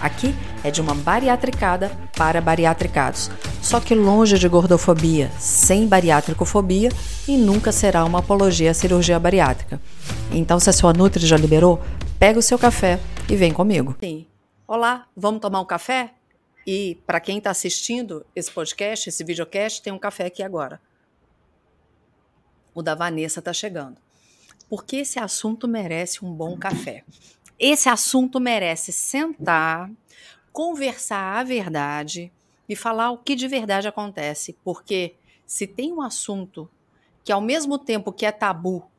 Aqui é de uma bariatricada para bariatricados, só que longe de gordofobia, sem bariátricofobia e nunca será uma apologia à cirurgia bariátrica. Então, se a sua Nutri já liberou, pega o seu café e vem comigo. Sim. Olá, vamos tomar um café? E para quem está assistindo esse podcast, esse videocast, tem um café aqui agora. O da Vanessa está chegando. Porque esse assunto merece um bom café. Esse assunto merece sentar, conversar a verdade e falar o que de verdade acontece, porque se tem um assunto que ao mesmo tempo que é tabu,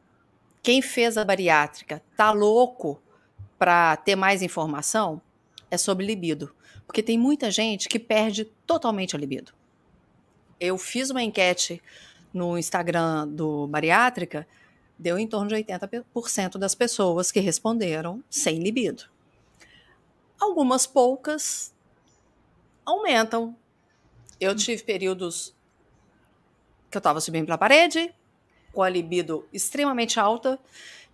quem fez a bariátrica tá louco para ter mais informação, é sobre libido, porque tem muita gente que perde totalmente a libido. Eu fiz uma enquete no Instagram do Bariátrica deu em torno de 80% das pessoas que responderam sem libido. Algumas poucas aumentam. Eu tive períodos que eu estava subindo pela parede, com a libido extremamente alta.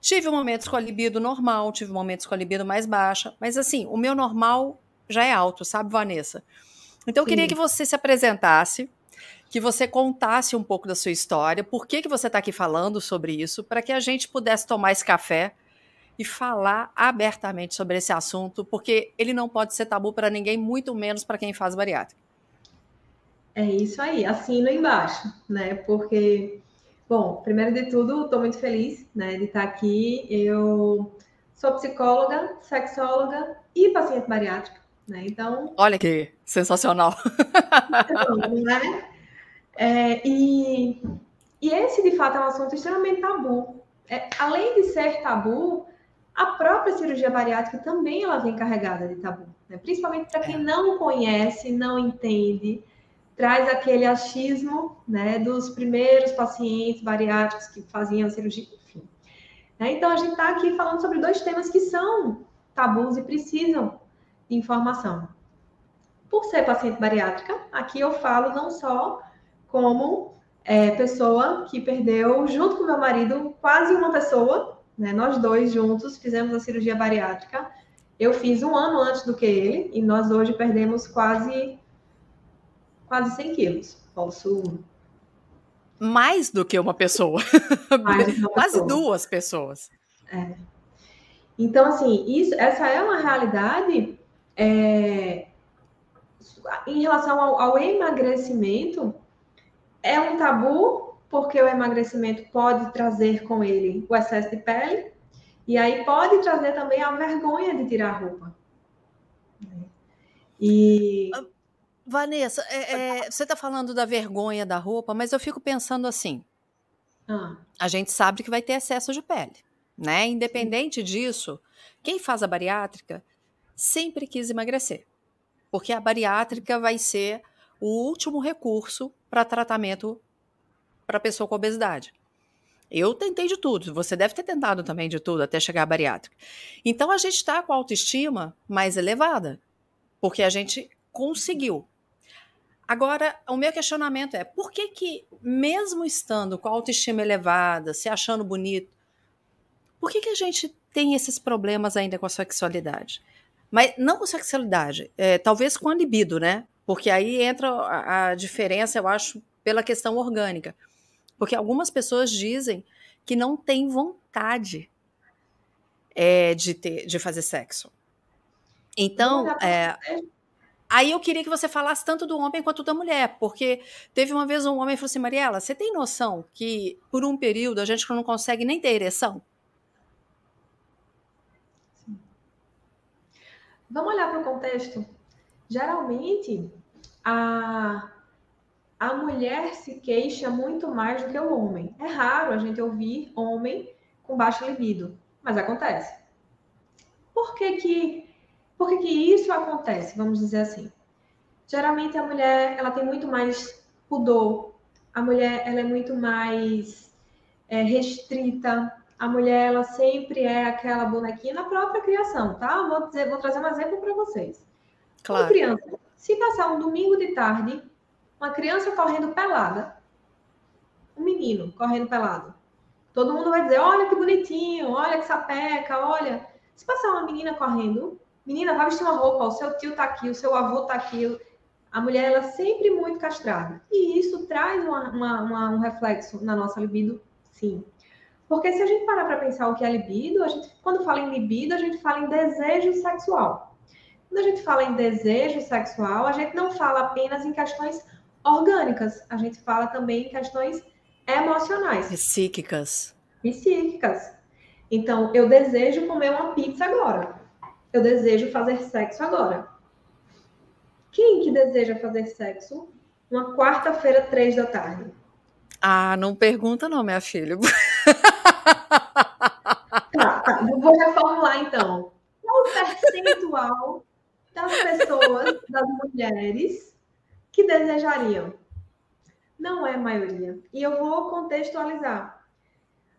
Tive momentos com a libido normal, tive momentos com a libido mais baixa, mas assim, o meu normal já é alto, sabe, Vanessa? Então eu Sim. queria que você se apresentasse, que você contasse um pouco da sua história, por que, que você está aqui falando sobre isso, para que a gente pudesse tomar esse café e falar abertamente sobre esse assunto, porque ele não pode ser tabu para ninguém, muito menos para quem faz bariátrica. É isso aí, assino embaixo, né? Porque, bom, primeiro de tudo, estou muito feliz né, de estar aqui. Eu sou psicóloga, sexóloga e paciente bariátrica, né? Então. Olha que sensacional! Então, né? É, e, e esse, de fato, é um assunto extremamente tabu. É, além de ser tabu, a própria cirurgia bariátrica também ela vem carregada de tabu. Né? Principalmente para quem é. não conhece, não entende, traz aquele achismo né, dos primeiros pacientes bariátricos que faziam cirurgia, enfim. Né? Então, a gente está aqui falando sobre dois temas que são tabus e precisam de informação. Por ser paciente bariátrica, aqui eu falo não só como é, pessoa que perdeu, junto com meu marido, quase uma pessoa, né? Nós dois juntos fizemos a cirurgia bariátrica. Eu fiz um ano antes do que ele, e nós hoje perdemos quase, quase 100 quilos. Posso. Mais do que uma pessoa. Uma quase pessoa. duas pessoas. É. Então, assim, isso, essa é uma realidade é, em relação ao, ao emagrecimento é um tabu, porque o emagrecimento pode trazer com ele o excesso de pele, e aí pode trazer também a vergonha de tirar a roupa. E. Ah, Vanessa, é, é, você está falando da vergonha da roupa, mas eu fico pensando assim: ah. a gente sabe que vai ter excesso de pele, né? Independente Sim. disso, quem faz a bariátrica sempre quis emagrecer, porque a bariátrica vai ser o último recurso para tratamento para pessoa com obesidade. Eu tentei de tudo, você deve ter tentado também de tudo até chegar à bariátrica. Então a gente está com a autoestima mais elevada, porque a gente conseguiu. Agora, o meu questionamento é: por que, que mesmo estando com a autoestima elevada, se achando bonito, por que, que a gente tem esses problemas ainda com a sexualidade? Mas não com sexualidade, é, talvez com a libido, né? Porque aí entra a, a diferença, eu acho, pela questão orgânica. Porque algumas pessoas dizem que não têm vontade é, de, ter, de fazer sexo. Então, é, aí eu queria que você falasse tanto do homem quanto da mulher, porque teve uma vez um homem que falou assim, Mariela, você tem noção que por um período a gente não consegue nem ter ereção? Vamos olhar para o contexto geralmente a, a mulher se queixa muito mais do que o homem. É raro a gente ouvir homem com baixa libido, mas acontece. Por que que, por que, que isso acontece? Vamos dizer assim. Geralmente a mulher ela tem muito mais pudor. A mulher ela é muito mais é, restrita. A mulher ela sempre é aquela bonequinha na própria criação, tá? Vou, dizer, vou trazer um exemplo para vocês. Claro. Uma criança, se passar um domingo de tarde, uma criança correndo pelada, um menino correndo pelado, todo mundo vai dizer: olha que bonitinho, olha que sapeca, olha. Se passar uma menina correndo, menina, vai vestir uma roupa, o seu tio tá aqui, o seu avô tá aqui. A mulher, ela é sempre muito castrada. E isso traz uma, uma, uma, um reflexo na nossa libido, sim. Porque se a gente parar para pensar o que é libido, a gente, quando fala em libido, a gente fala em desejo sexual. Quando a gente fala em desejo sexual, a gente não fala apenas em questões orgânicas, a gente fala também em questões emocionais. Psíquicas. Psíquicas. Então, eu desejo comer uma pizza agora. Eu desejo fazer sexo agora. Quem que deseja fazer sexo uma quarta-feira, três da tarde? Ah, não pergunta não, minha filha. Tá, tá. Vou reformular então. Qual o percentual das pessoas, das mulheres, que desejariam? Não é maioria. E eu vou contextualizar.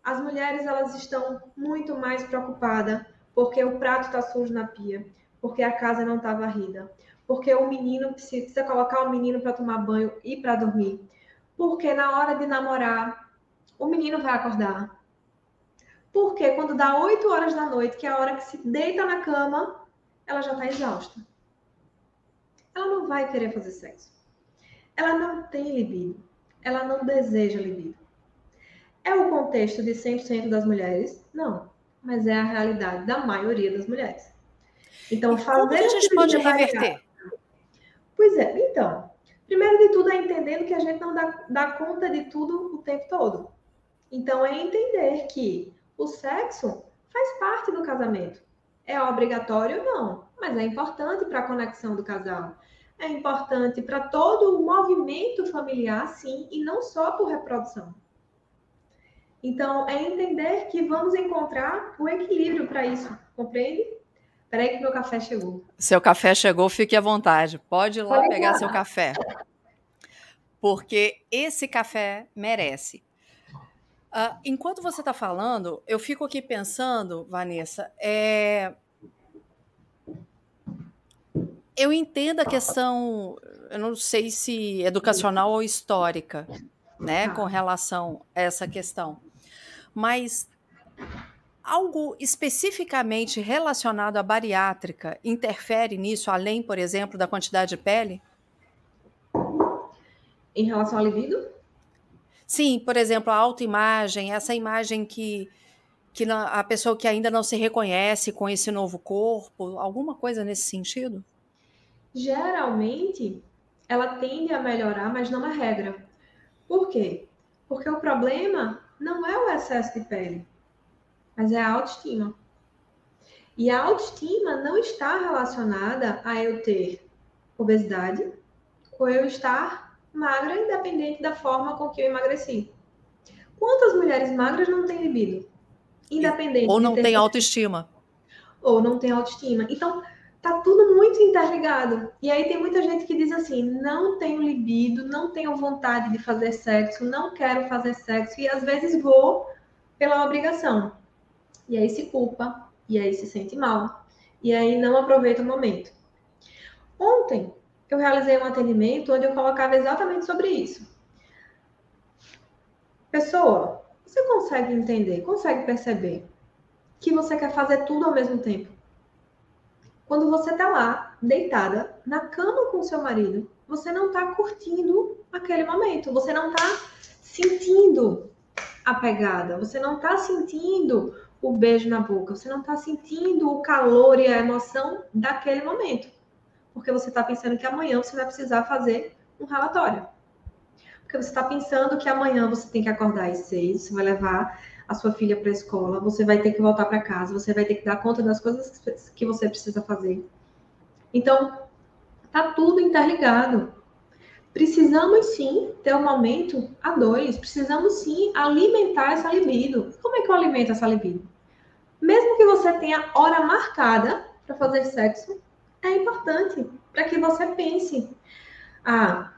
As mulheres elas estão muito mais preocupadas porque o prato está sujo na pia, porque a casa não está varrida, porque o menino precisa colocar o menino para tomar banho e para dormir, porque na hora de namorar o menino vai acordar, porque quando dá 8 horas da noite, que é a hora que se deita na cama, ela já está exausta. Ela não vai querer fazer sexo. Ela não tem libido. Ela não deseja libido. É o contexto de 100% das mulheres? Não. Mas é a realidade da maioria das mulheres. Então, e fazer. Como que a gente pode reverter? Pois é, então. Primeiro de tudo é entendendo que a gente não dá, dá conta de tudo o tempo todo. Então, é entender que o sexo faz parte do casamento. É obrigatório? Não, mas é importante para a conexão do casal. É importante para todo o movimento familiar, sim, e não só por reprodução. Então, é entender que vamos encontrar o equilíbrio para isso, compreende? Peraí que meu café chegou. Seu café chegou, fique à vontade. Pode ir lá Pode pegar seu café. Porque esse café merece. Uh, enquanto você está falando, eu fico aqui pensando, Vanessa, é... eu entendo a questão, eu não sei se educacional ou histórica, né, com relação a essa questão, mas algo especificamente relacionado à bariátrica interfere nisso, além, por exemplo, da quantidade de pele? Em relação ao libido? Sim, por exemplo, a autoimagem, essa imagem que, que a pessoa que ainda não se reconhece com esse novo corpo, alguma coisa nesse sentido? Geralmente, ela tende a melhorar, mas não é regra. Por quê? Porque o problema não é o excesso de pele, mas é a autoestima. E a autoestima não está relacionada a eu ter obesidade ou eu estar magra, independente da forma com que eu emagreci. Quantas mulheres magras não têm libido? Independente. Ou não tem autoestima. Ou não tem autoestima. Então, tá tudo muito interligado. E aí tem muita gente que diz assim: não tenho libido, não tenho vontade de fazer sexo, não quero fazer sexo, e às vezes vou pela obrigação. E aí se culpa, e aí se sente mal, e aí não aproveita o momento. Ontem, eu realizei um atendimento onde eu colocava exatamente sobre isso. Pessoa, você consegue entender, consegue perceber que você quer fazer tudo ao mesmo tempo? Quando você está lá, deitada, na cama com seu marido, você não está curtindo aquele momento, você não está sentindo a pegada, você não está sentindo o beijo na boca, você não está sentindo o calor e a emoção daquele momento porque você está pensando que amanhã você vai precisar fazer um relatório. Porque você está pensando que amanhã você tem que acordar às seis, você vai levar a sua filha para a escola, você vai ter que voltar para casa, você vai ter que dar conta das coisas que você precisa fazer. Então, tá tudo interligado. Precisamos sim ter um momento a dois, precisamos sim alimentar essa libido. Como é que eu alimento essa libido? Mesmo que você tenha hora marcada para fazer sexo, é importante para que você pense. Ah,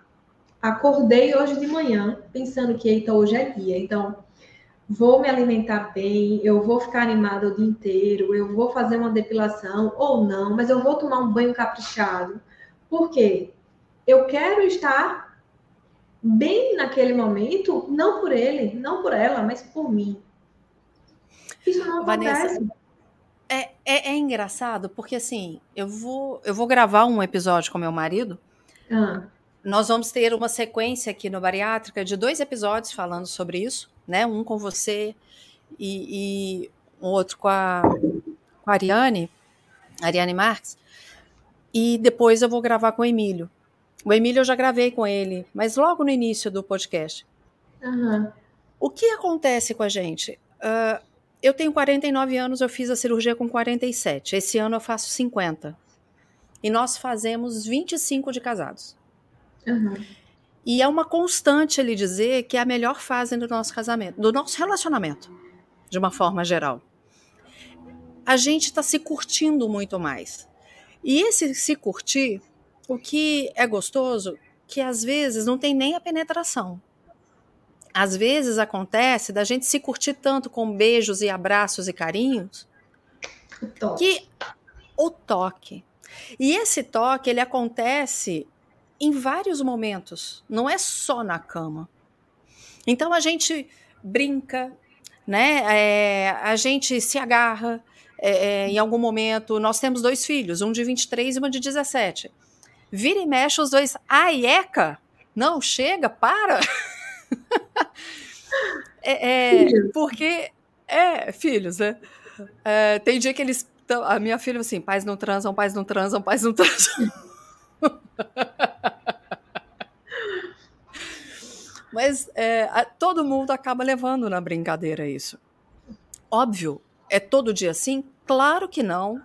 acordei hoje de manhã pensando que eita, hoje é dia, então vou me alimentar bem, eu vou ficar animada o dia inteiro, eu vou fazer uma depilação ou não, mas eu vou tomar um banho caprichado. Por quê? Eu quero estar bem naquele momento, não por ele, não por ela, mas por mim. Isso não Vanessa, acontece. É, é, é, engraçado porque assim, eu vou, eu vou gravar um episódio com meu marido. Ah. Nós vamos ter uma sequência aqui no Bariátrica de dois episódios falando sobre isso, né? Um com você e, e um outro com a, com a Ariane, Ariane Marques. E depois eu vou gravar com o Emílio. O Emílio eu já gravei com ele, mas logo no início do podcast. Uhum. O que acontece com a gente? Uh, eu tenho 49 anos, eu fiz a cirurgia com 47. Esse ano eu faço 50. E nós fazemos 25 de casados. Uhum. E é uma constante ele dizer que é a melhor fase do nosso casamento, do nosso relacionamento, de uma forma geral. A gente está se curtindo muito mais. E esse se curtir, o que é gostoso, que às vezes não tem nem a penetração às vezes acontece da gente se curtir tanto com beijos e abraços e carinhos o que o toque. E esse toque ele acontece em vários momentos, não é só na cama. Então a gente brinca, né? É, a gente se agarra. É, é em algum momento, nós temos dois filhos, um de 23 e uma de 17. Vira e mexe os dois. Ai, eca! Não, chega, para! é, é porque é filhos, né? É, tem dia que eles a minha filha assim, pais não transam, pais não transam, pais não transam. Mas é, a, todo mundo acaba levando na brincadeira isso. Óbvio, é todo dia assim? Claro que não.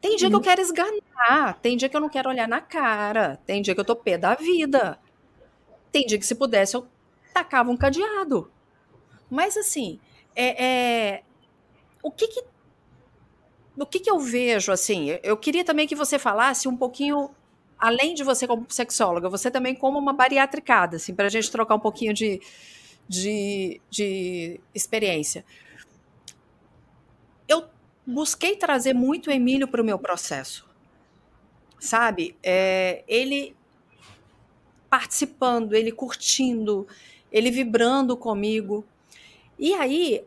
Tem dia que eu quero esganar, tem dia que eu não quero olhar na cara, tem dia que eu tô pé da vida. Tem dia que se pudesse eu tacava um cadeado. Mas assim, é, é o que que o que que eu vejo assim? Eu queria também que você falasse um pouquinho além de você como sexóloga, você também como uma bariatricada, assim, para a gente trocar um pouquinho de, de, de experiência. Eu busquei trazer muito o Emílio para o meu processo, sabe? É, ele participando, ele curtindo, ele vibrando comigo. E aí,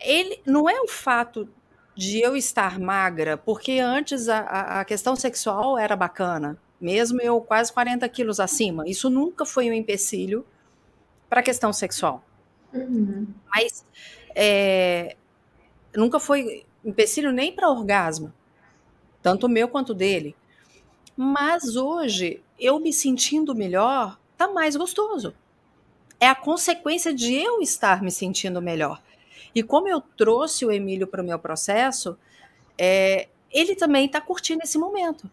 ele não é o fato de eu estar magra, porque antes a, a questão sexual era bacana, mesmo eu quase 40 quilos acima. Isso nunca foi um empecilho para a questão sexual. Uhum. Mas é, nunca foi empecilho nem para orgasmo, tanto o meu quanto dele. Mas hoje, eu me sentindo melhor, tá mais gostoso é a consequência de eu estar me sentindo melhor. E como eu trouxe o Emílio para o meu processo, é, ele também está curtindo esse momento.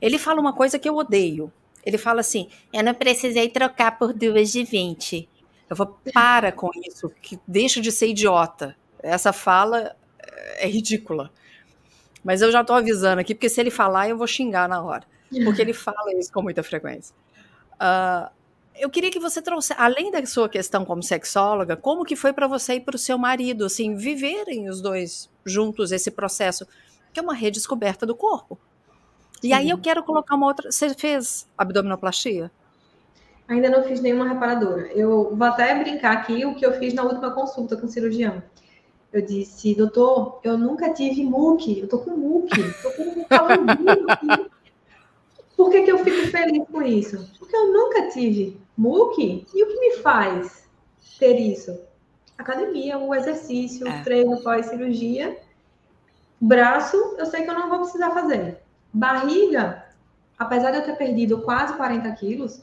Ele fala uma coisa que eu odeio. Ele fala assim: eu não precisei trocar por duas de 20. Eu vou, para com isso, que deixa de ser idiota. Essa fala é ridícula. Mas eu já estou avisando aqui, porque se ele falar, eu vou xingar na hora. Porque ele fala isso com muita frequência. Uh, eu queria que você trouxe, além da sua questão como sexóloga, como que foi para você e para o seu marido, assim, viverem os dois juntos esse processo, que é uma redescoberta do corpo. E Sim. aí eu quero colocar uma outra. Você fez abdominoplastia? Ainda não fiz nenhuma reparadora. Eu vou até brincar aqui o que eu fiz na última consulta com o cirurgião. Eu disse, doutor, eu nunca tive muque, eu tô com muque, tô com um aqui. Por que, que eu fico feliz com isso? Porque eu nunca tive MOOC. E o que me faz ter isso? Academia, o exercício, é. o treino pós-cirurgia. Braço, eu sei que eu não vou precisar fazer. Barriga, apesar de eu ter perdido quase 40 quilos,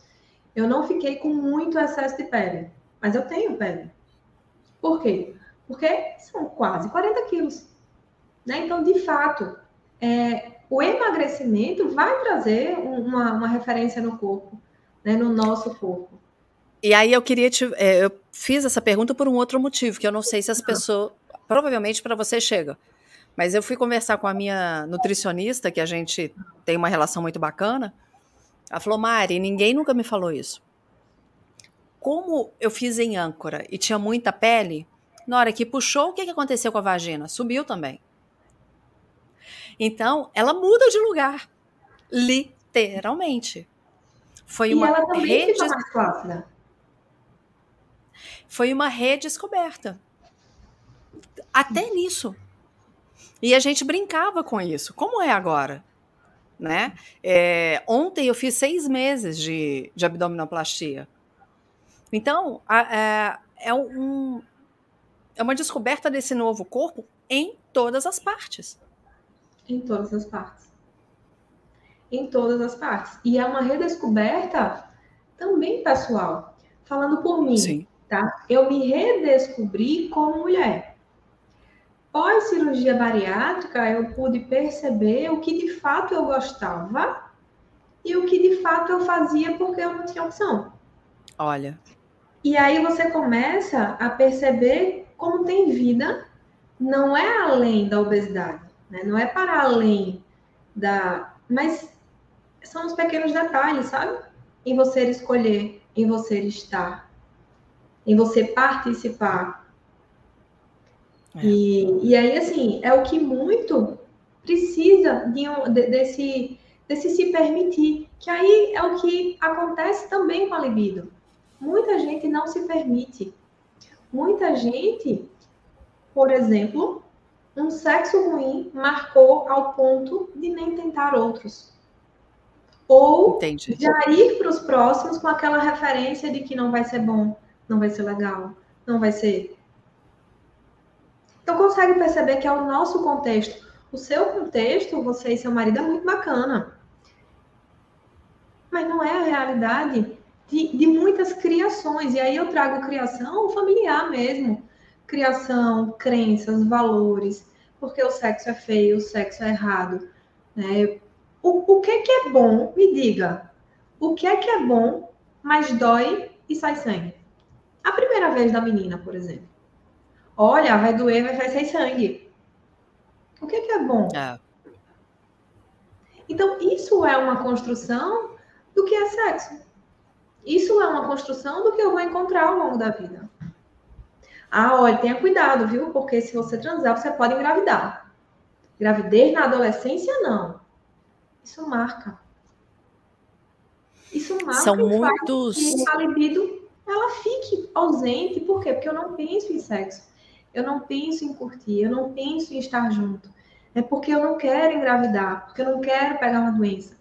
eu não fiquei com muito excesso de pele. Mas eu tenho pele. Por quê? Porque são quase 40 quilos. Né? Então, de fato, é, o emagrecimento vai trazer uma, uma referência no corpo, né, no nosso corpo. E aí eu queria te. É, eu fiz essa pergunta por um outro motivo, que eu não sei se as pessoas. Provavelmente para você chega. Mas eu fui conversar com a minha nutricionista, que a gente tem uma relação muito bacana. Ela falou, Mari, ninguém nunca me falou isso. como eu fiz em âncora e tinha muita pele, na hora que puxou, o que, que aconteceu com a vagina? Subiu também. Então, ela muda de lugar, literalmente. Foi e uma ela também rede... fica mais flácida. Foi uma redescoberta. Até nisso. E a gente brincava com isso. Como é agora? Né? É, ontem eu fiz seis meses de, de abdominoplastia. Então, a, a, é, é, um, é uma descoberta desse novo corpo em todas as partes. Em todas as partes. Em todas as partes. E é uma redescoberta também pessoal. Falando por mim, Sim. tá? Eu me redescobri como mulher. Pós cirurgia bariátrica, eu pude perceber o que de fato eu gostava e o que de fato eu fazia porque eu não tinha opção. Olha. E aí você começa a perceber como tem vida, não é além da obesidade, né? não é para além da. Mas são os pequenos detalhes, sabe? Em você escolher, em você estar, em você participar. É. E, e aí, assim, é o que muito precisa de um, de, desse, desse se permitir. Que aí é o que acontece também com a libido. Muita gente não se permite. Muita gente, por exemplo, um sexo ruim marcou ao ponto de nem tentar outros. Ou Entendi. já ir para os próximos com aquela referência de que não vai ser bom, não vai ser legal, não vai ser. Então consegue perceber que é o nosso contexto. O seu contexto, você e seu marido, é muito bacana. Mas não é a realidade de, de muitas criações. E aí eu trago criação familiar mesmo. Criação, crenças, valores. Porque o sexo é feio, o sexo é errado. Né? O, o que, que é bom? Me diga. O que é que é bom, mas dói e sai sangue? A primeira vez da menina, por exemplo. Olha, vai doer, vai sair sangue. O que, que é bom? É. Então, isso é uma construção do que é sexo. Isso é uma construção do que eu vou encontrar ao longo da vida. Ah, olha, tenha cuidado, viu? Porque se você transar, você pode engravidar. Gravidez na adolescência, não. Isso marca. Isso marca São muitos... que a libido ela fique ausente. Por quê? Porque eu não penso em sexo. Eu não penso em curtir. Eu não penso em estar junto. É porque eu não quero engravidar. Porque eu não quero pegar uma doença.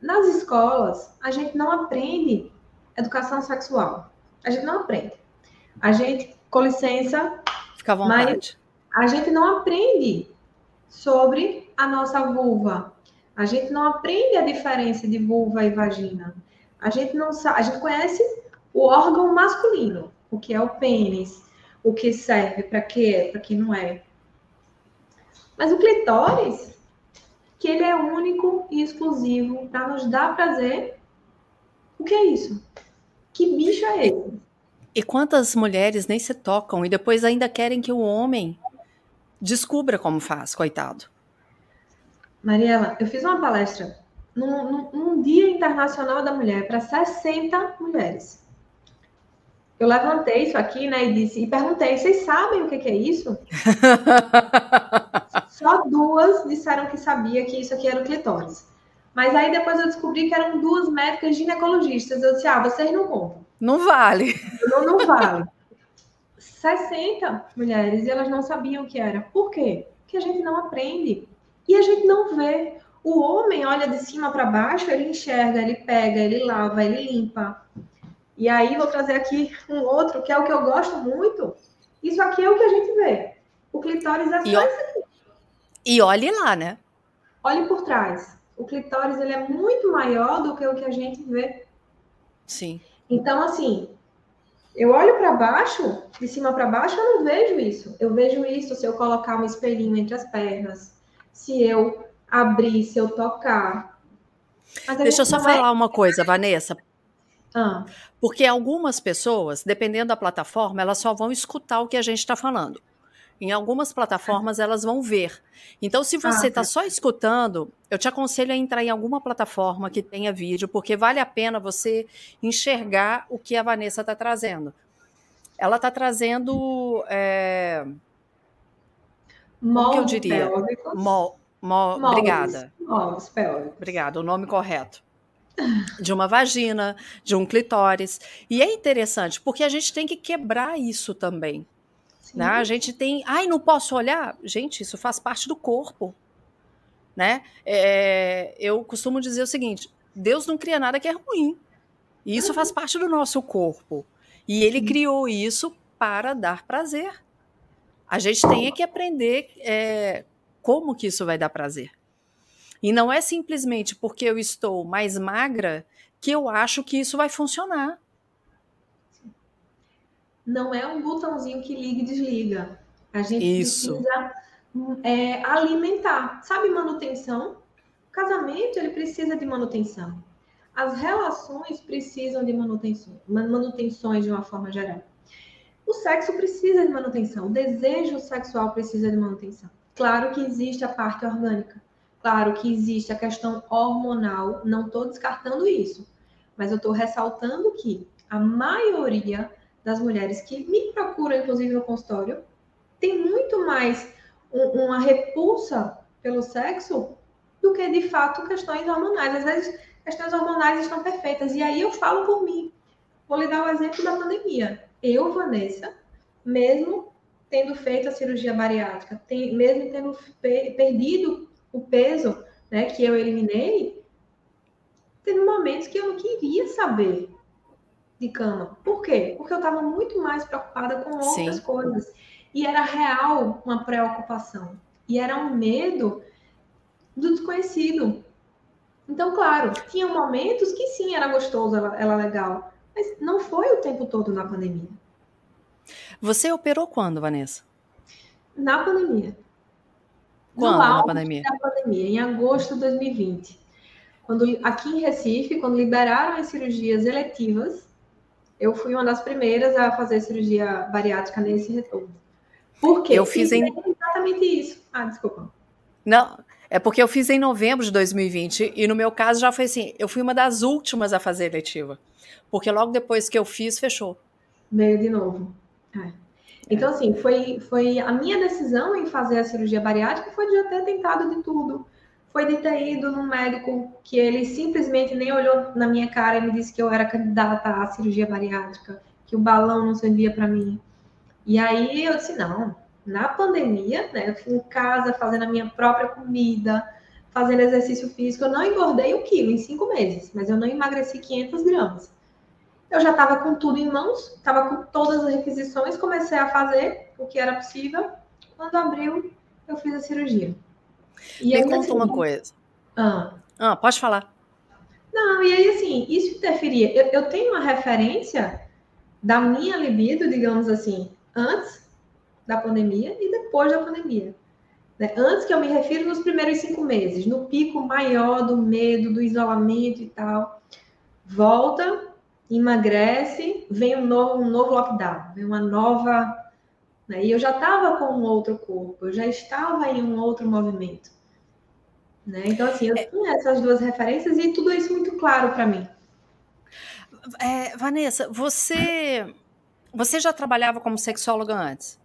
Nas escolas, a gente não aprende educação sexual. A gente não aprende. A gente, com licença, fica à vontade. a gente não aprende sobre a nossa vulva. A gente não aprende a diferença de vulva e vagina. A gente não sabe, a gente conhece o órgão masculino, o que é o pênis, o que serve, para que é, para que não é. Mas o clitóris, que ele é único e exclusivo para nos dar prazer. O que é isso? Que bicho é esse? E quantas mulheres nem se tocam e depois ainda querem que o homem descubra como faz, coitado. Mariela, eu fiz uma palestra num, num, num Dia Internacional da Mulher para 60 mulheres. Eu levantei isso aqui, né, e disse, e perguntei, vocês sabem o que, que é isso? Só duas disseram que sabia que isso aqui era o clitóris. Mas aí depois eu descobri que eram duas médicas ginecologistas. Eu disse, ah, vocês não contam. Não vale. Não, não vale. 60 mulheres e elas não sabiam o que era. Por quê? Porque a gente não aprende. E a gente não vê. O homem olha de cima para baixo, ele enxerga, ele pega, ele lava, ele limpa. E aí vou trazer aqui um outro, que é o que eu gosto muito. Isso aqui é o que a gente vê. O clitóris é só e, isso aqui. E olhe lá, né? Olhe por trás. O clitóris ele é muito maior do que o que a gente vê. Sim. Então, assim, eu olho para baixo, de cima para baixo, eu não vejo isso. Eu vejo isso se eu colocar um espelhinho entre as pernas, se eu abrir, se eu tocar. Deixa eu só falar é... uma coisa, Vanessa, ah. Porque algumas pessoas, dependendo da plataforma, elas só vão escutar o que a gente está falando. Em algumas plataformas elas vão ver. Então, se você está ah, tá. só escutando, eu te aconselho a entrar em alguma plataforma que tenha vídeo, porque vale a pena você enxergar o que a Vanessa está trazendo. Ela está trazendo. É... Como que eu diria? Mol, mol, obrigada. Moldes pélvicos. Obrigada, o nome correto de uma vagina, de um clitóris. E é interessante, porque a gente tem que quebrar isso também. Né? A gente tem. Ai, não posso olhar? Gente, isso faz parte do corpo. Né? É, eu costumo dizer o seguinte: Deus não cria nada que é ruim. E isso faz parte do nosso corpo. E ele criou isso para dar prazer. A gente tem que aprender é, como que isso vai dar prazer. E não é simplesmente porque eu estou mais magra que eu acho que isso vai funcionar. Não é um botãozinho que liga e desliga. A gente isso. precisa é, alimentar. Sabe manutenção? O casamento ele precisa de manutenção. As relações precisam de manutenção, manutenções de uma forma geral. O sexo precisa de manutenção, o desejo sexual precisa de manutenção. Claro que existe a parte orgânica, Claro que existe a questão hormonal, não estou descartando isso, mas eu estou ressaltando que a maioria das mulheres que me procuram, inclusive no consultório, tem muito mais um, uma repulsa pelo sexo do que de fato questões hormonais. Às vezes, questões hormonais estão perfeitas. E aí eu falo por mim. Vou lhe dar o exemplo da pandemia. Eu, Vanessa, mesmo tendo feito a cirurgia bariátrica, tem, mesmo tendo perdido o peso né, que eu eliminei, teve momentos que eu não queria saber de cama. Por quê? Porque eu estava muito mais preocupada com outras sim. coisas. E era real uma preocupação. E era um medo do desconhecido. Então, claro, tinha momentos que sim, era gostoso, ela, era legal. Mas não foi o tempo todo na pandemia. Você operou quando, Vanessa? Na pandemia. Quando na pandemia? Da pandemia, em agosto de 2020. Quando, aqui em Recife, quando liberaram as cirurgias eletivas, eu fui uma das primeiras a fazer cirurgia bariátrica nesse retorno. Por quê? Eu fiz em... exatamente isso. Ah, desculpa. Não, é porque eu fiz em novembro de 2020 e no meu caso já foi assim, eu fui uma das últimas a fazer eletiva. Porque logo depois que eu fiz, fechou. Meio de novo. É. Então, assim, foi, foi a minha decisão em fazer a cirurgia bariátrica foi de já ter tentado de tudo. Foi de ter ido num médico que ele simplesmente nem olhou na minha cara e me disse que eu era candidata à cirurgia bariátrica, que o balão não servia para mim. E aí eu disse, não, na pandemia, né, eu fui em casa fazendo a minha própria comida, fazendo exercício físico, eu não engordei um quilo em cinco meses, mas eu não emagreci 500 gramas. Eu já estava com tudo em mãos, estava com todas as requisições, comecei a fazer o que era possível. Quando abriu, eu fiz a cirurgia. E Me conta uma coisa. Ah. ah, pode falar. Não, e aí assim, isso interferia. Eu, eu tenho uma referência da minha libido, digamos assim, antes da pandemia e depois da pandemia. Né? Antes que eu me refiro nos primeiros cinco meses, no pico maior do medo, do isolamento e tal. Volta emagrece, vem um novo, um novo lockdown, vem uma nova. Né? E eu já estava com um outro corpo, eu já estava em um outro movimento. Né? Então, assim, eu é. tinha essas duas referências e tudo isso muito claro para mim. É, Vanessa, você, você já trabalhava como sexóloga antes?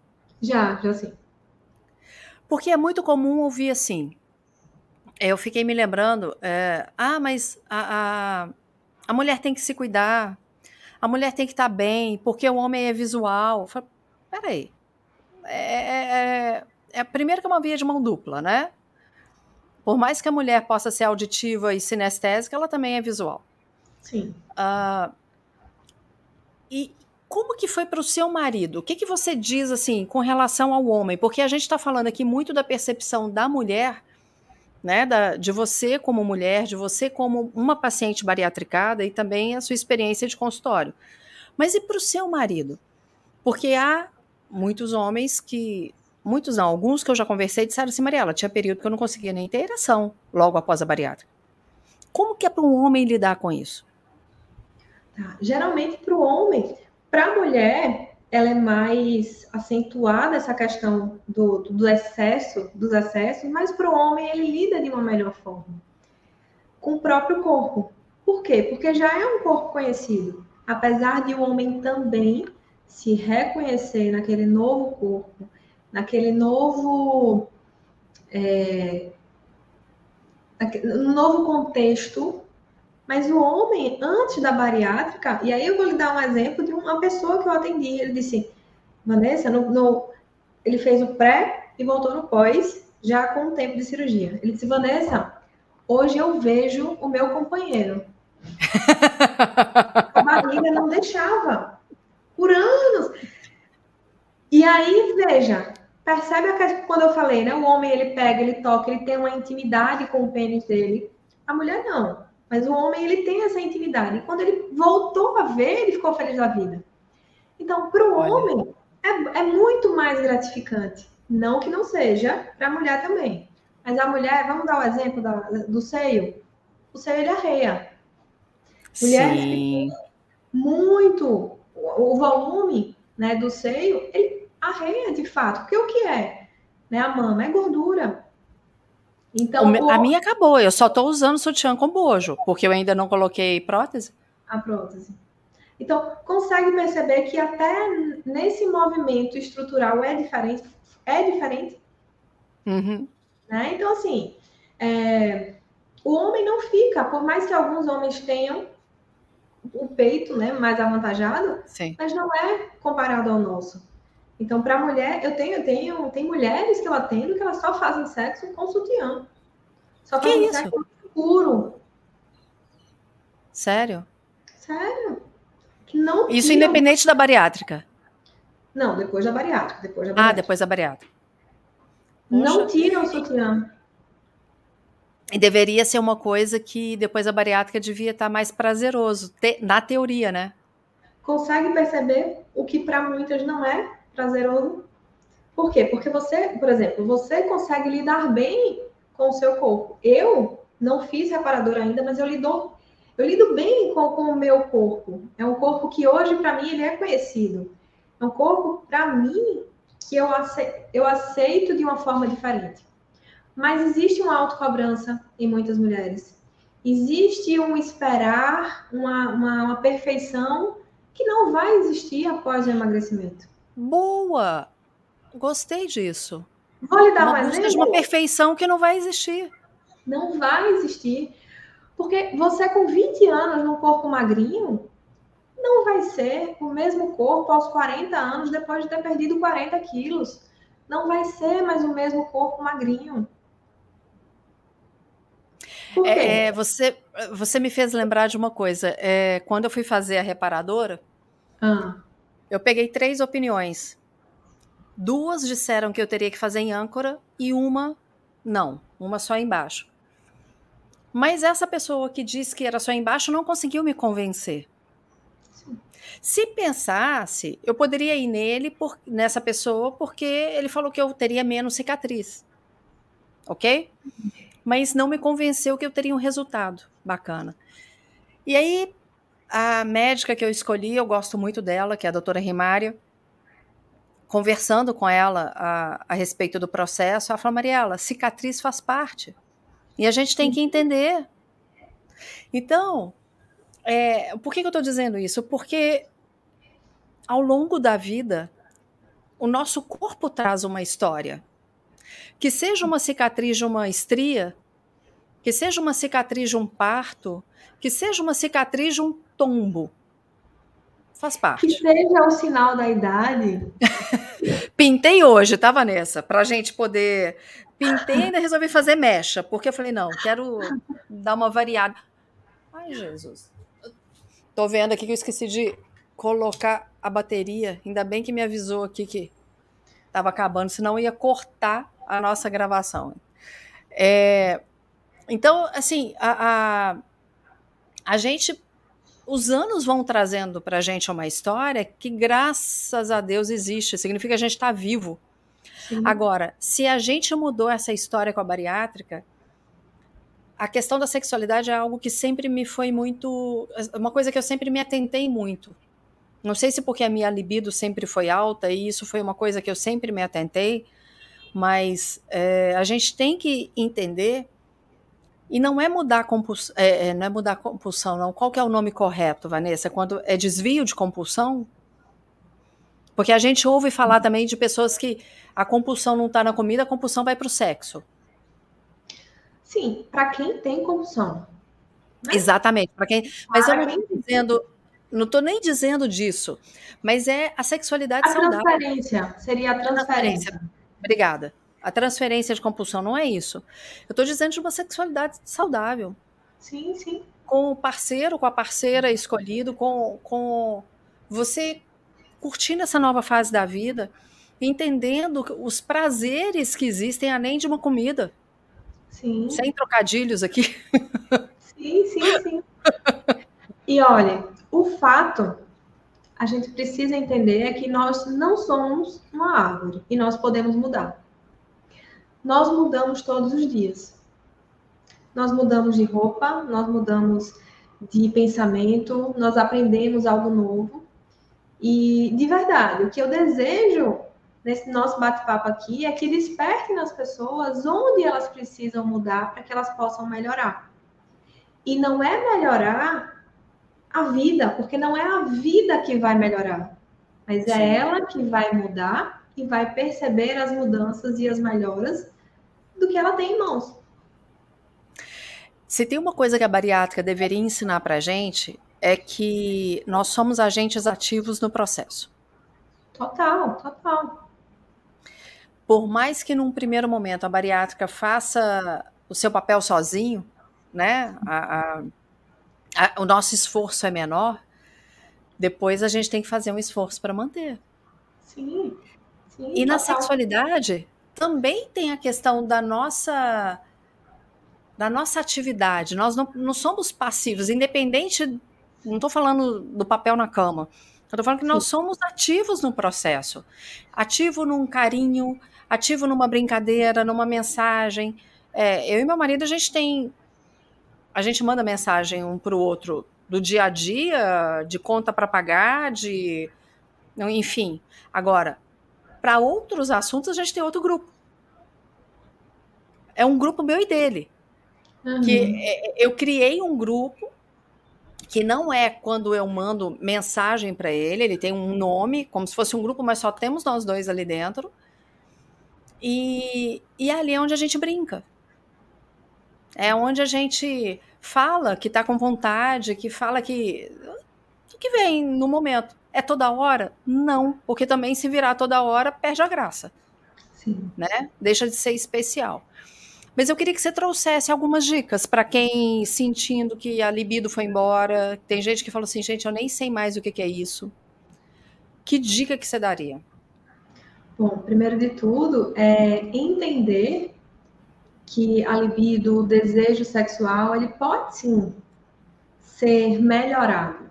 Já, já sim. Porque é muito comum ouvir assim. Eu fiquei me lembrando, é, ah, mas a, a a mulher tem que se cuidar, a mulher tem que estar tá bem, porque o homem é visual. Falo, peraí. É, é, é, é, primeiro que é uma via de mão dupla, né? Por mais que a mulher possa ser auditiva e sinestésica, ela também é visual. Sim. Uh, e como que foi para o seu marido? O que, que você diz assim com relação ao homem? Porque a gente está falando aqui muito da percepção da mulher né, da, de você como mulher, de você como uma paciente bariatricada e também a sua experiência de consultório. Mas e para o seu marido? Porque há muitos homens que, muitos não, alguns que eu já conversei disseram assim, Mariela, tinha período que eu não conseguia nem ter ereção logo após a bariátrica. Como que é para um homem lidar com isso? Tá. Geralmente para o homem, para a mulher, ela é mais acentuada essa questão do, do excesso, dos excessos, mas para o homem ele lida de uma melhor forma com o próprio corpo. Por quê? Porque já é um corpo conhecido. Apesar de o homem também se reconhecer naquele novo corpo, naquele novo é, no novo contexto, mas o homem, antes da bariátrica, e aí eu vou lhe dar um exemplo de uma pessoa que eu atendi, ele disse, Vanessa, no, no, ele fez o pré e voltou no pós, já com o tempo de cirurgia. Ele disse, Vanessa, hoje eu vejo o meu companheiro. a barriga não deixava, por anos. E aí, veja, percebe a, quando eu falei, né? O homem, ele pega, ele toca, ele tem uma intimidade com o pênis dele. A mulher não. Mas o homem, ele tem essa intimidade. E quando ele voltou a ver, ele ficou feliz da vida. Então, para o homem, é, é, muito mais gratificante. Não que não seja para a mulher também. Mas a mulher, vamos dar o exemplo da, do seio. O seio, ele arreia. Mulheres Sim. muito... O, o volume né, do seio, ele arreia de fato. Porque o que é? Né, a mama é gordura. Então, o, a minha acabou, eu só estou usando sutiã com bojo, porque eu ainda não coloquei prótese. A prótese. Então, consegue perceber que até nesse movimento estrutural é diferente? É diferente? Uhum. Né? Então, assim, é, o homem não fica, por mais que alguns homens tenham o peito né, mais avantajado, Sim. mas não é comparado ao nosso. Então, para mulher, eu tenho, eu tenho, tem mulheres que eu atendo que elas só fazem sexo com sutiã. Só que fazem isso? sexo puro. Sério? Sério. Que não isso tiram... independente da bariátrica? Não, depois da bariátrica. Depois da ah, bariátrica. Ah, depois da bariátrica. Não tiram o sutiã. E deveria ser uma coisa que depois da bariátrica devia estar mais prazeroso, te, na teoria, né? Consegue perceber o que para muitas não é? Prazeroso. Por quê? Porque você, por exemplo, você consegue lidar bem com o seu corpo. Eu não fiz reparador ainda, mas eu lido, eu lido bem com, com o meu corpo. É um corpo que hoje, para mim, ele é conhecido. É um corpo, para mim, que eu aceito, eu aceito de uma forma diferente. Mas existe uma autocobrança em muitas mulheres. Existe um esperar, uma, uma, uma perfeição que não vai existir após o emagrecimento. Boa! Gostei disso. Vou lhe dar uma um exemplo. de uma perfeição que não vai existir. Não vai existir. Porque você com 20 anos num corpo magrinho, não vai ser o mesmo corpo aos 40 anos depois de ter perdido 40 quilos. Não vai ser mais o mesmo corpo magrinho. É, é, você, você me fez lembrar de uma coisa. É, quando eu fui fazer a reparadora, ah. Eu peguei três opiniões. Duas disseram que eu teria que fazer em âncora e uma não, uma só embaixo. Mas essa pessoa que disse que era só embaixo não conseguiu me convencer. Se pensasse, eu poderia ir nele por, nessa pessoa porque ele falou que eu teria menos cicatriz. Ok? Mas não me convenceu que eu teria um resultado bacana. E aí a médica que eu escolhi, eu gosto muito dela, que é a doutora Rimária. Conversando com ela a, a respeito do processo, ela falou: Mariela, cicatriz faz parte. E a gente tem que entender. Então, é, por que, que eu estou dizendo isso? Porque ao longo da vida, o nosso corpo traz uma história. Que seja uma cicatriz de uma estria, que seja uma cicatriz de um parto, que seja uma cicatriz de um tombo. Faz parte. Que seja o sinal da idade. Pintei hoje, tá, Vanessa? Pra gente poder. Pintei e ainda resolvi fazer mecha, porque eu falei, não, quero dar uma variada. Ai, Jesus. Tô vendo aqui que eu esqueci de colocar a bateria. Ainda bem que me avisou aqui que estava acabando, senão ia cortar a nossa gravação. É, então, assim, a, a a gente os anos vão trazendo para a gente uma história que, graças a Deus, existe. Significa que a gente está vivo. Sim. Agora, se a gente mudou essa história com a bariátrica, a questão da sexualidade é algo que sempre me foi muito. Uma coisa que eu sempre me atentei muito. Não sei se porque a minha libido sempre foi alta e isso foi uma coisa que eu sempre me atentei, mas é, a gente tem que entender e não é mudar a compulsão, é, é, não é mudar compulsão, não. Qual que é o nome correto, Vanessa? Quando é desvio de compulsão? Porque a gente ouve falar também de pessoas que a compulsão não está na comida, a compulsão vai para o sexo. Sim, para quem tem compulsão. Né? Exatamente, para quem. Mas para eu não estou dizendo, não estou nem dizendo disso, mas é a sexualidade a saudável. A transferência seria a transferência. Obrigada. A transferência de compulsão não é isso. Eu estou dizendo de uma sexualidade saudável. Sim, sim. Com o parceiro, com a parceira escolhido, com, com você curtindo essa nova fase da vida, entendendo os prazeres que existem além de uma comida. Sim. Sem trocadilhos aqui. Sim, sim, sim. E olha, o fato a gente precisa entender é que nós não somos uma árvore e nós podemos mudar. Nós mudamos todos os dias. Nós mudamos de roupa, nós mudamos de pensamento, nós aprendemos algo novo. E, de verdade, o que eu desejo nesse nosso bate-papo aqui é que desperte nas pessoas onde elas precisam mudar para que elas possam melhorar. E não é melhorar a vida, porque não é a vida que vai melhorar, mas é Sim. ela que vai mudar e vai perceber as mudanças e as melhoras do que ela tem em mãos. Se tem uma coisa que a bariátrica deveria ensinar para a gente, é que nós somos agentes ativos no processo. Total, total. Por mais que num primeiro momento a bariátrica faça o seu papel sozinho, né? A, a, a, o nosso esforço é menor, depois a gente tem que fazer um esforço para manter. Sim. sim e total. na sexualidade também tem a questão da nossa da nossa atividade. Nós não, não somos passivos, independente não estou falando do papel na cama. Eu estou falando que nós somos ativos no processo. Ativo num carinho, ativo numa brincadeira, numa mensagem. É, eu e meu marido, a gente tem. A gente manda mensagem um para o outro do dia a dia, de conta para pagar, de. Enfim. Agora, para outros assuntos, a gente tem outro grupo. É um grupo meu e dele. Uhum. Que é, eu criei um grupo que não é quando eu mando mensagem para ele, ele tem um nome, como se fosse um grupo, mas só temos nós dois ali dentro. E, e ali é onde a gente brinca. É onde a gente fala que está com vontade, que fala que. O que vem no momento. É toda hora? Não, porque também se virar toda hora perde a graça. Sim. Né? Deixa de ser especial. Mas eu queria que você trouxesse algumas dicas para quem sentindo que a libido foi embora. Tem gente que fala assim, gente, eu nem sei mais o que, que é isso. Que dica que você daria? Bom, primeiro de tudo, é entender que a libido, o desejo sexual, ele pode sim ser melhorado.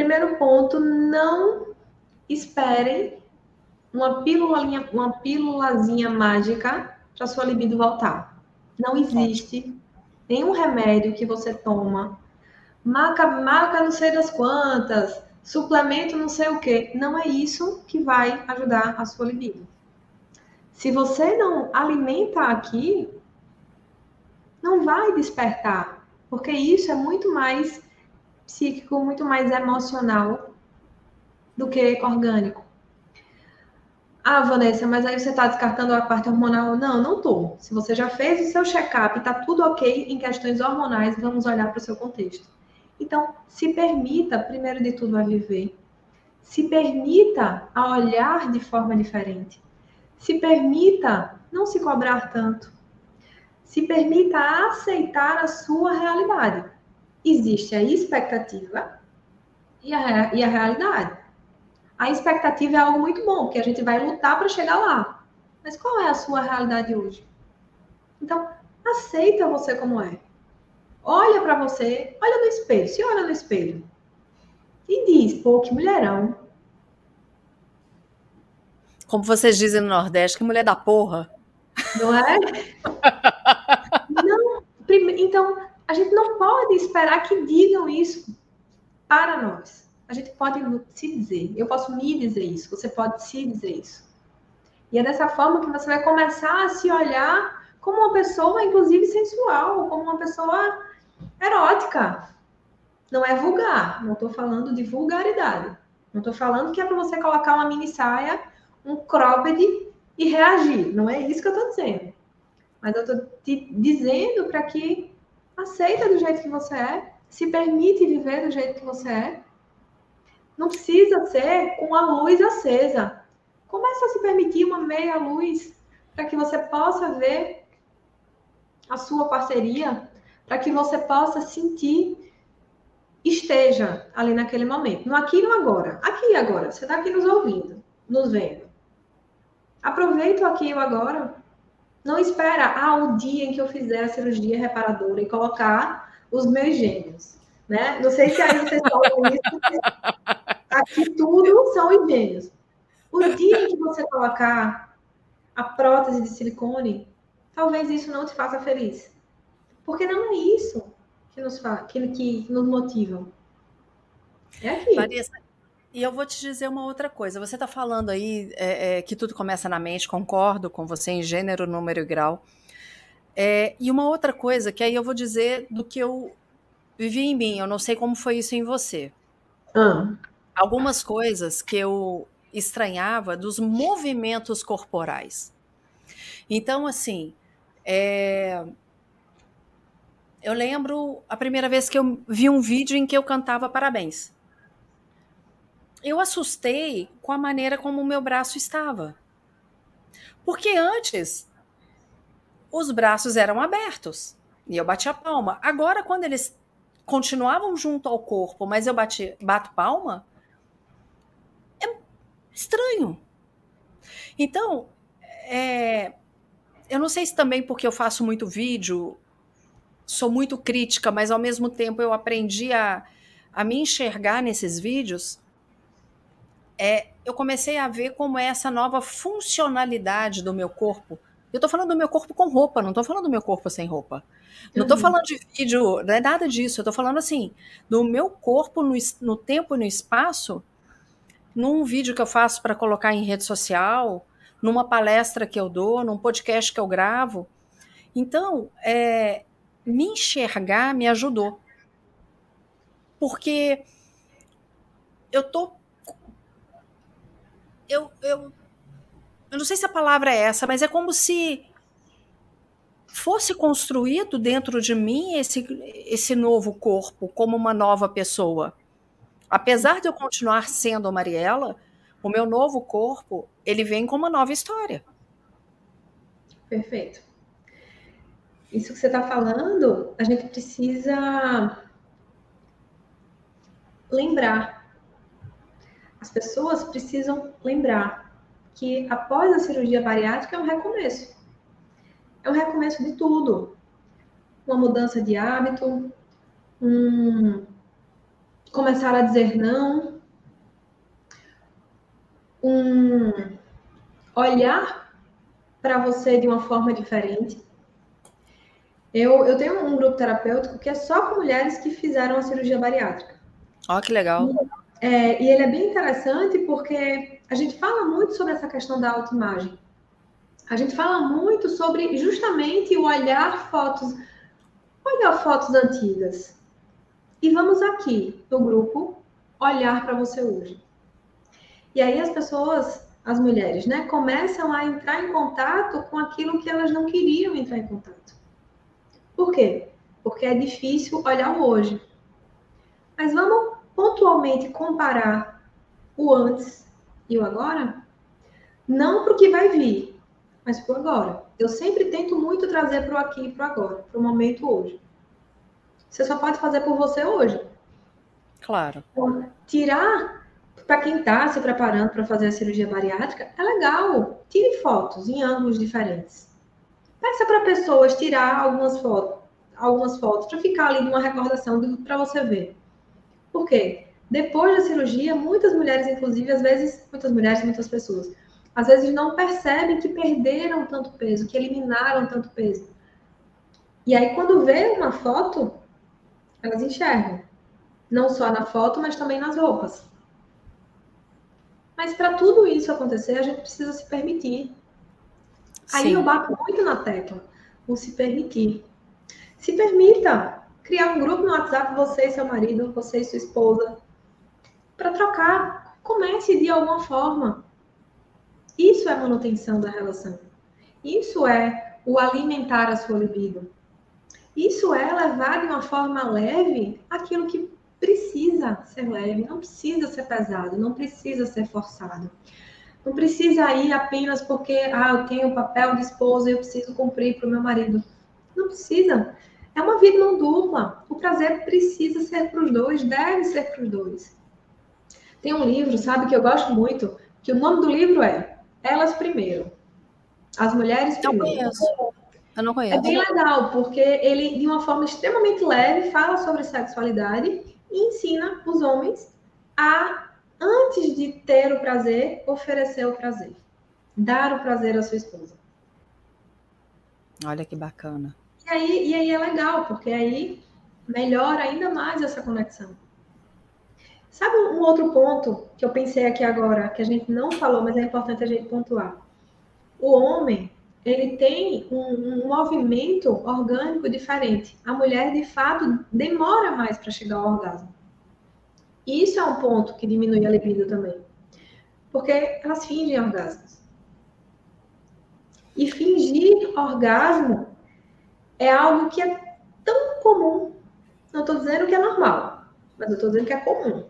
Primeiro ponto, não esperem uma pílulazinha, uma pílulazinha mágica para sua libido voltar. Não existe nenhum remédio que você toma, marca, marca não sei das quantas, suplemento não sei o que. Não é isso que vai ajudar a sua libido. Se você não alimenta aqui, não vai despertar, porque isso é muito mais psíquico, muito mais emocional do que orgânico. Ah, Vanessa, mas aí você está descartando a parte hormonal? Não, não estou. Se você já fez o seu check-up está tudo ok em questões hormonais, vamos olhar para o seu contexto. Então, se permita, primeiro de tudo, a viver. Se permita a olhar de forma diferente. Se permita não se cobrar tanto. Se permita aceitar a sua realidade. Existe a expectativa e a, e a realidade a expectativa é algo muito bom, porque a gente vai lutar para chegar lá. Mas qual é a sua realidade hoje? Então, aceita você como é. Olha para você, olha no espelho, se olha no espelho. E diz, pô, que mulherão. Como vocês dizem no Nordeste, que mulher da porra. Não é? não, então, a gente não pode esperar que digam isso para nós. a gente pode se dizer. Eu posso me dizer isso, você pode se dizer isso. E é dessa forma que você vai começar a se olhar como uma pessoa, inclusive sensual, como uma pessoa erótica. Não é vulgar, não estou falando de vulgaridade. Não estou falando que é para você colocar uma mini saia, um cropped e reagir. Não é isso que eu estou dizendo. Mas eu estou te dizendo para que aceita do jeito que você é, se permite viver do jeito que você é. Não precisa ser com a luz acesa. Começa a se permitir uma meia luz para que você possa ver a sua parceria, para que você possa sentir esteja ali naquele momento, no aqui e no agora. Aqui e agora, você está aqui nos ouvindo, nos vendo. Aproveita o aqui e o agora. Não espera ah, o dia em que eu fizer a cirurgia reparadora e colocar os meus gêmeos. Né? Não sei se aí vocês falam isso. Aqui tudo são os gêmeos. O dia em que você colocar a prótese de silicone, talvez isso não te faça feliz. Porque não é isso que nos, fa que, que nos motivam. É aqui. Larissa, e eu vou te dizer uma outra coisa. Você está falando aí é, é, que tudo começa na mente, concordo com você em gênero, número e grau. É, e uma outra coisa que aí eu vou dizer do que eu vivi em mim. Eu não sei como foi isso em você. Ah. Algumas coisas que eu estranhava dos movimentos corporais. Então, assim, é, eu lembro a primeira vez que eu vi um vídeo em que eu cantava parabéns. Eu assustei com a maneira como o meu braço estava. Porque antes os braços eram abertos e eu batia palma. Agora, quando eles continuavam junto ao corpo, mas eu bati, bato palma, é estranho. Então, é, eu não sei se também porque eu faço muito vídeo sou muito crítica, mas ao mesmo tempo eu aprendi a, a me enxergar nesses vídeos, é, eu comecei a ver como é essa nova funcionalidade do meu corpo. Eu estou falando do meu corpo com roupa, não estou falando do meu corpo sem roupa. Não estou uhum. falando de vídeo, não é nada disso. Eu estou falando assim, do meu corpo no, no tempo e no espaço, num vídeo que eu faço para colocar em rede social, numa palestra que eu dou, num podcast que eu gravo. Então, é, me enxergar me ajudou. Porque eu tô. Eu, eu, eu não sei se a palavra é essa, mas é como se fosse construído dentro de mim esse, esse novo corpo como uma nova pessoa. Apesar de eu continuar sendo a Mariela, o meu novo corpo, ele vem com uma nova história. Perfeito isso que você está falando, a gente precisa lembrar. As pessoas precisam lembrar que após a cirurgia bariátrica é um recomeço. É um recomeço de tudo. Uma mudança de hábito, um começar a dizer não, um olhar para você de uma forma diferente eu, eu tenho um grupo terapêutico que é só com mulheres que fizeram a cirurgia bariátrica. Ó, oh, que legal. E, é, e ele é bem interessante porque a gente fala muito sobre essa questão da autoimagem. A gente fala muito sobre justamente o olhar fotos, olhar fotos antigas. E vamos aqui no grupo olhar para você hoje. E aí as pessoas, as mulheres, né, começam a entrar em contato com aquilo que elas não queriam entrar em contato. Por quê? Porque é difícil olhar o hoje. Mas vamos pontualmente comparar o antes e o agora? Não para o que vai vir, mas para o agora. Eu sempre tento muito trazer para o aqui e para o agora, para o momento hoje. Você só pode fazer por você hoje. Claro. Então, tirar para quem está se preparando para fazer a cirurgia bariátrica é legal. Tire fotos em ângulos diferentes. Peça para pessoas tirar algumas fotos, algumas fotos para ficar ali numa recordação para você ver. Por quê? Depois da cirurgia, muitas mulheres, inclusive, às vezes, muitas mulheres, muitas pessoas, às vezes não percebem que perderam tanto peso, que eliminaram tanto peso. E aí, quando vê uma foto, elas enxergam. Não só na foto, mas também nas roupas. Mas para tudo isso acontecer, a gente precisa se permitir. Aí Sim. eu bato muito na tecla, o se permitir. Se permita criar um grupo no WhatsApp, você e seu marido, você e sua esposa, para trocar. Comece de alguma forma. Isso é manutenção da relação. Isso é o alimentar a sua libido. Isso é levar de uma forma leve aquilo que precisa ser leve, não precisa ser pesado, não precisa ser forçado. Não precisa ir apenas porque ah, eu tenho o papel de esposa e eu preciso cumprir para o meu marido. Não precisa. É uma vida não dupla. O prazer precisa ser para os dois, deve ser para os dois. Tem um livro, sabe, que eu gosto muito, que o nome do livro é Elas Primeiro. As Mulheres Primeiro. Não conheço. Eu não conheço. É bem legal, porque ele, de uma forma extremamente leve, fala sobre sexualidade e ensina os homens a, antes de ter o prazer, oferecer o prazer. Dar o prazer à sua esposa. Olha que bacana. Aí, e aí é legal, porque aí melhora ainda mais essa conexão. Sabe um outro ponto que eu pensei aqui agora, que a gente não falou, mas é importante a gente pontuar? O homem, ele tem um, um movimento orgânico diferente. A mulher, de fato, demora mais para chegar ao orgasmo. Isso é um ponto que diminui a libido também. Porque elas fingem orgasmos. E fingir orgasmo é algo que é tão comum. Não estou dizendo que é normal, mas eu estou dizendo que é comum.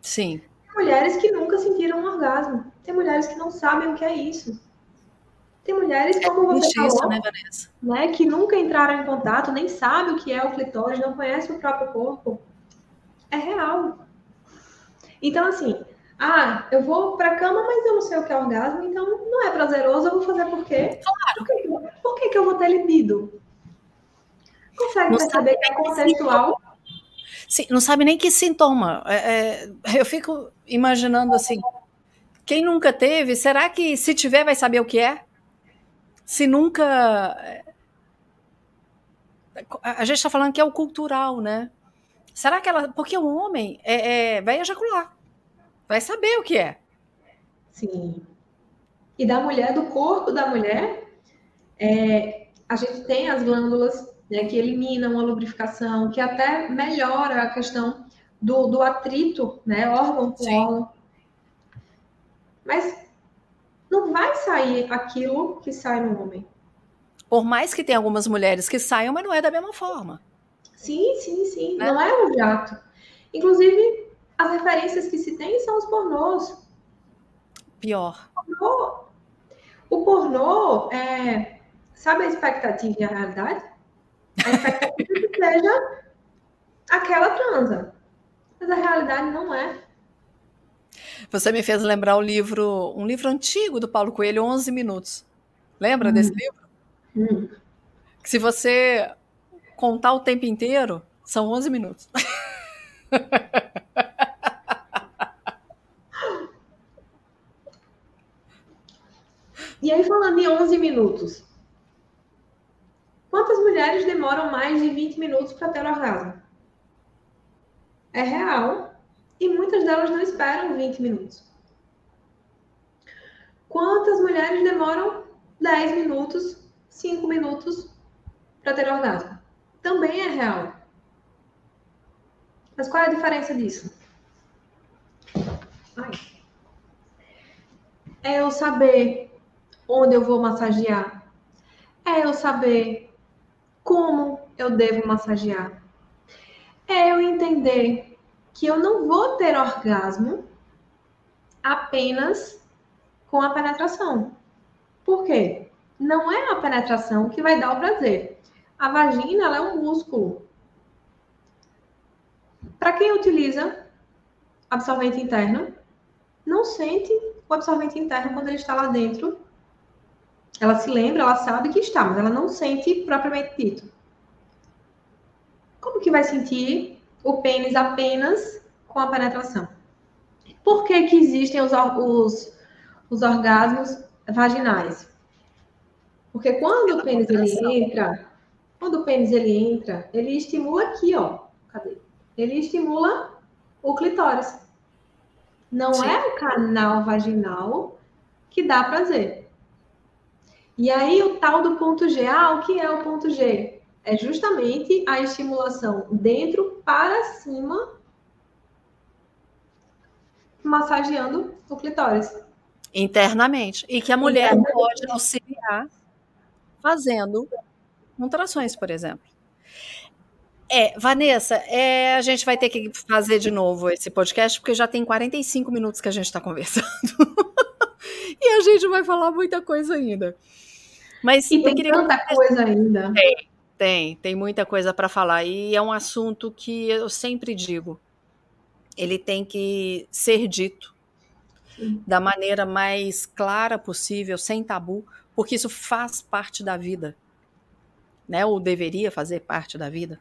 Sim. Tem mulheres que nunca sentiram um orgasmo. Tem mulheres que não sabem o que é isso. Tem mulheres, como você é falou, né, Vanessa? Né, que nunca entraram em contato, nem sabem o que é o clitóris, não conhecem o próprio corpo. É real. Então, assim, ah, eu vou pra cama, mas eu não sei o que é orgasmo, então não é prazeroso, eu vou fazer por quê? Claro. Por que, por que, que eu vou ter libido? Consegue não perceber que é contextual? Sim, não sabe nem que sintoma. É, é, eu fico imaginando assim, quem nunca teve, será que se tiver vai saber o que é? Se nunca. É, a gente está falando que é o cultural, né? Será que ela. Porque o homem é, é, vai ejacular. Vai saber o que é. Sim. E da mulher, do corpo da mulher, é, a gente tem as glândulas né, que eliminam a lubrificação, que até melhora a questão do, do atrito, né? Órgão com órgão. Mas não vai sair aquilo que sai no homem. Por mais que tenha algumas mulheres que saiam, mas não é da mesma forma. Sim, sim, sim. Né? Não é um jato. Inclusive, as referências que se tem são os pornôs. Pior. O pornô, o pornô é, sabe a expectativa e a realidade? A expectativa que seja aquela transa. Mas a realidade não é. Você me fez lembrar o livro, um livro antigo do Paulo Coelho, 11 minutos. Lembra hum. desse livro? Hum. Que se você contar o tempo inteiro, são 11 minutos. E aí, falando em 11 minutos, quantas mulheres demoram mais de 20 minutos para ter orgasmo? É real. E muitas delas não esperam 20 minutos. Quantas mulheres demoram 10 minutos, 5 minutos para ter orgasmo? também é real. Mas qual é a diferença disso? Ai. É eu saber onde eu vou massagear. É eu saber como eu devo massagear. É eu entender que eu não vou ter orgasmo apenas com a penetração. Por quê? Não é a penetração que vai dar o prazer. A vagina ela é um músculo. Para quem utiliza absorvente interno, não sente o absorvente interno quando ele está lá dentro. Ela se lembra, ela sabe que está, mas ela não sente propriamente dito. Como que vai sentir o pênis apenas com a penetração? Por que, que existem os, os, os orgasmos vaginais? Porque quando o pênis ele entra quando o pênis ele entra, ele estimula aqui, ó. Cadê? Ele estimula o clitóris. Não Sim. é o canal vaginal que dá prazer. E aí o tal do ponto G, ah, o que é o ponto G? É justamente a estimulação dentro para cima, massageando o clitóris. Internamente. E que a mulher pode auxiliar fazendo contrações, por exemplo. É, Vanessa, é, a gente vai ter que fazer de novo esse podcast, porque já tem 45 minutos que a gente está conversando. e a gente vai falar muita coisa ainda. Mas e tem queria... tanta coisa ainda. Tem, tem, tem muita coisa para falar. E é um assunto que eu sempre digo. Ele tem que ser dito Sim. da maneira mais clara possível, sem tabu, porque isso faz parte da vida. Né? Ou deveria fazer parte da vida.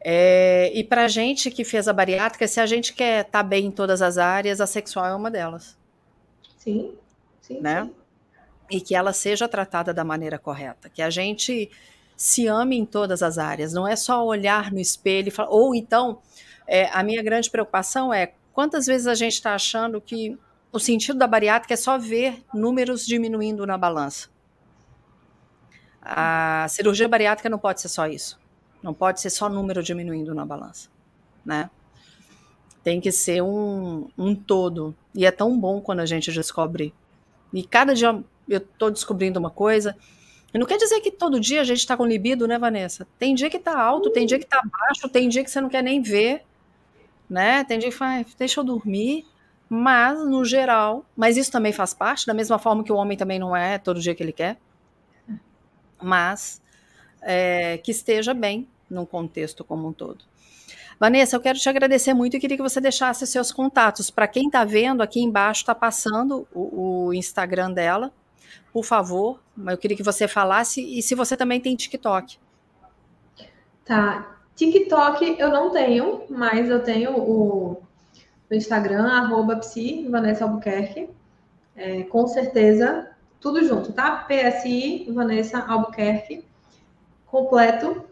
É, e para a gente que fez a bariátrica, se a gente quer estar tá bem em todas as áreas, a sexual é uma delas. Sim, sim. Né? Sim. E que ela seja tratada da maneira correta. Que a gente se ame em todas as áreas. Não é só olhar no espelho e falar. Ou então, é, a minha grande preocupação é quantas vezes a gente está achando que o sentido da bariátrica é só ver números diminuindo na balança. A cirurgia bariátrica não pode ser só isso. Não pode ser só número diminuindo na balança, né? Tem que ser um, um todo. E é tão bom quando a gente descobre. E cada dia eu estou descobrindo uma coisa. E não quer dizer que todo dia a gente está com libido, né, Vanessa? Tem dia que está alto, tem dia que está baixo, tem dia que você não quer nem ver, né? Tem dia que faz, deixa eu dormir. Mas, no geral, mas isso também faz parte, da mesma forma que o homem também não é todo dia que ele quer. Mas é, que esteja bem no contexto como um todo. Vanessa, eu quero te agradecer muito e queria que você deixasse seus contatos. Para quem está vendo, aqui embaixo está passando o, o, Instagram dela. Por favor, eu queria que você falasse e se você também tem TikTok. Tá. TikTok eu não tenho, mas eu tenho o, o Instagram, arroba psi, Vanessa Albuquerque. É, com certeza, tudo junto, tá? PSI, Vanessa Albuquerque completo.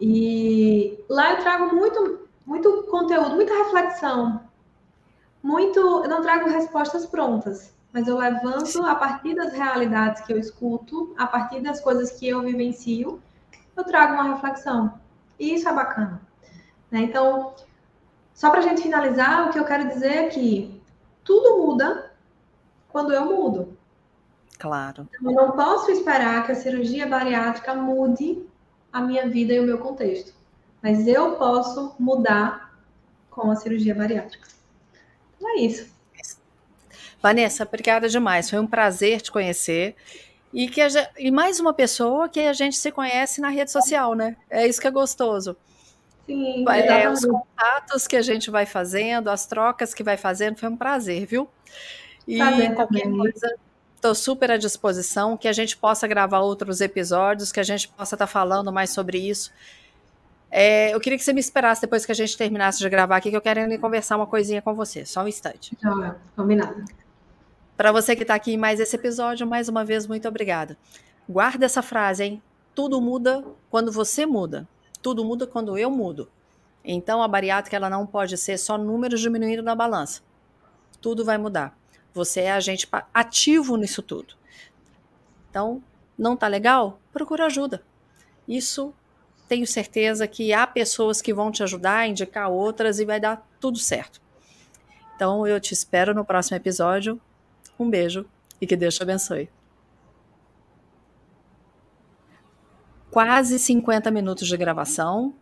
E lá eu trago muito, muito conteúdo, muita reflexão. Muito, eu não trago respostas prontas, mas eu levanto a partir das realidades que eu escuto, a partir das coisas que eu vivencio, eu trago uma reflexão. E isso é bacana. Né? Então, só para a gente finalizar, o que eu quero dizer é que tudo muda quando eu mudo. Claro. Então, eu não posso esperar que a cirurgia bariátrica mude a minha vida e o meu contexto. Mas eu posso mudar com a cirurgia bariátrica. Então é isso. Vanessa, obrigada demais. Foi um prazer te conhecer. E, que gente, e mais uma pessoa que a gente se conhece na rede social, né? É isso que é gostoso. Sim, é, os contatos que a gente vai fazendo, as trocas que vai fazendo, foi um prazer, viu? E prazer qualquer também. coisa, Estou super à disposição, que a gente possa gravar outros episódios, que a gente possa estar tá falando mais sobre isso. É, eu queria que você me esperasse depois que a gente terminasse de gravar aqui, que eu quero conversar uma coisinha com você, só um instante. Ah, combinado. Para você que está aqui em mais esse episódio, mais uma vez, muito obrigada. Guarda essa frase, hein? Tudo muda quando você muda. Tudo muda quando eu mudo. Então, a bariátrica ela não pode ser só números diminuindo na balança. Tudo vai mudar. Você é agente ativo nisso tudo. Então, não tá legal? Procura ajuda. Isso tenho certeza que há pessoas que vão te ajudar, indicar outras e vai dar tudo certo. Então, eu te espero no próximo episódio. Um beijo e que Deus te abençoe. Quase 50 minutos de gravação.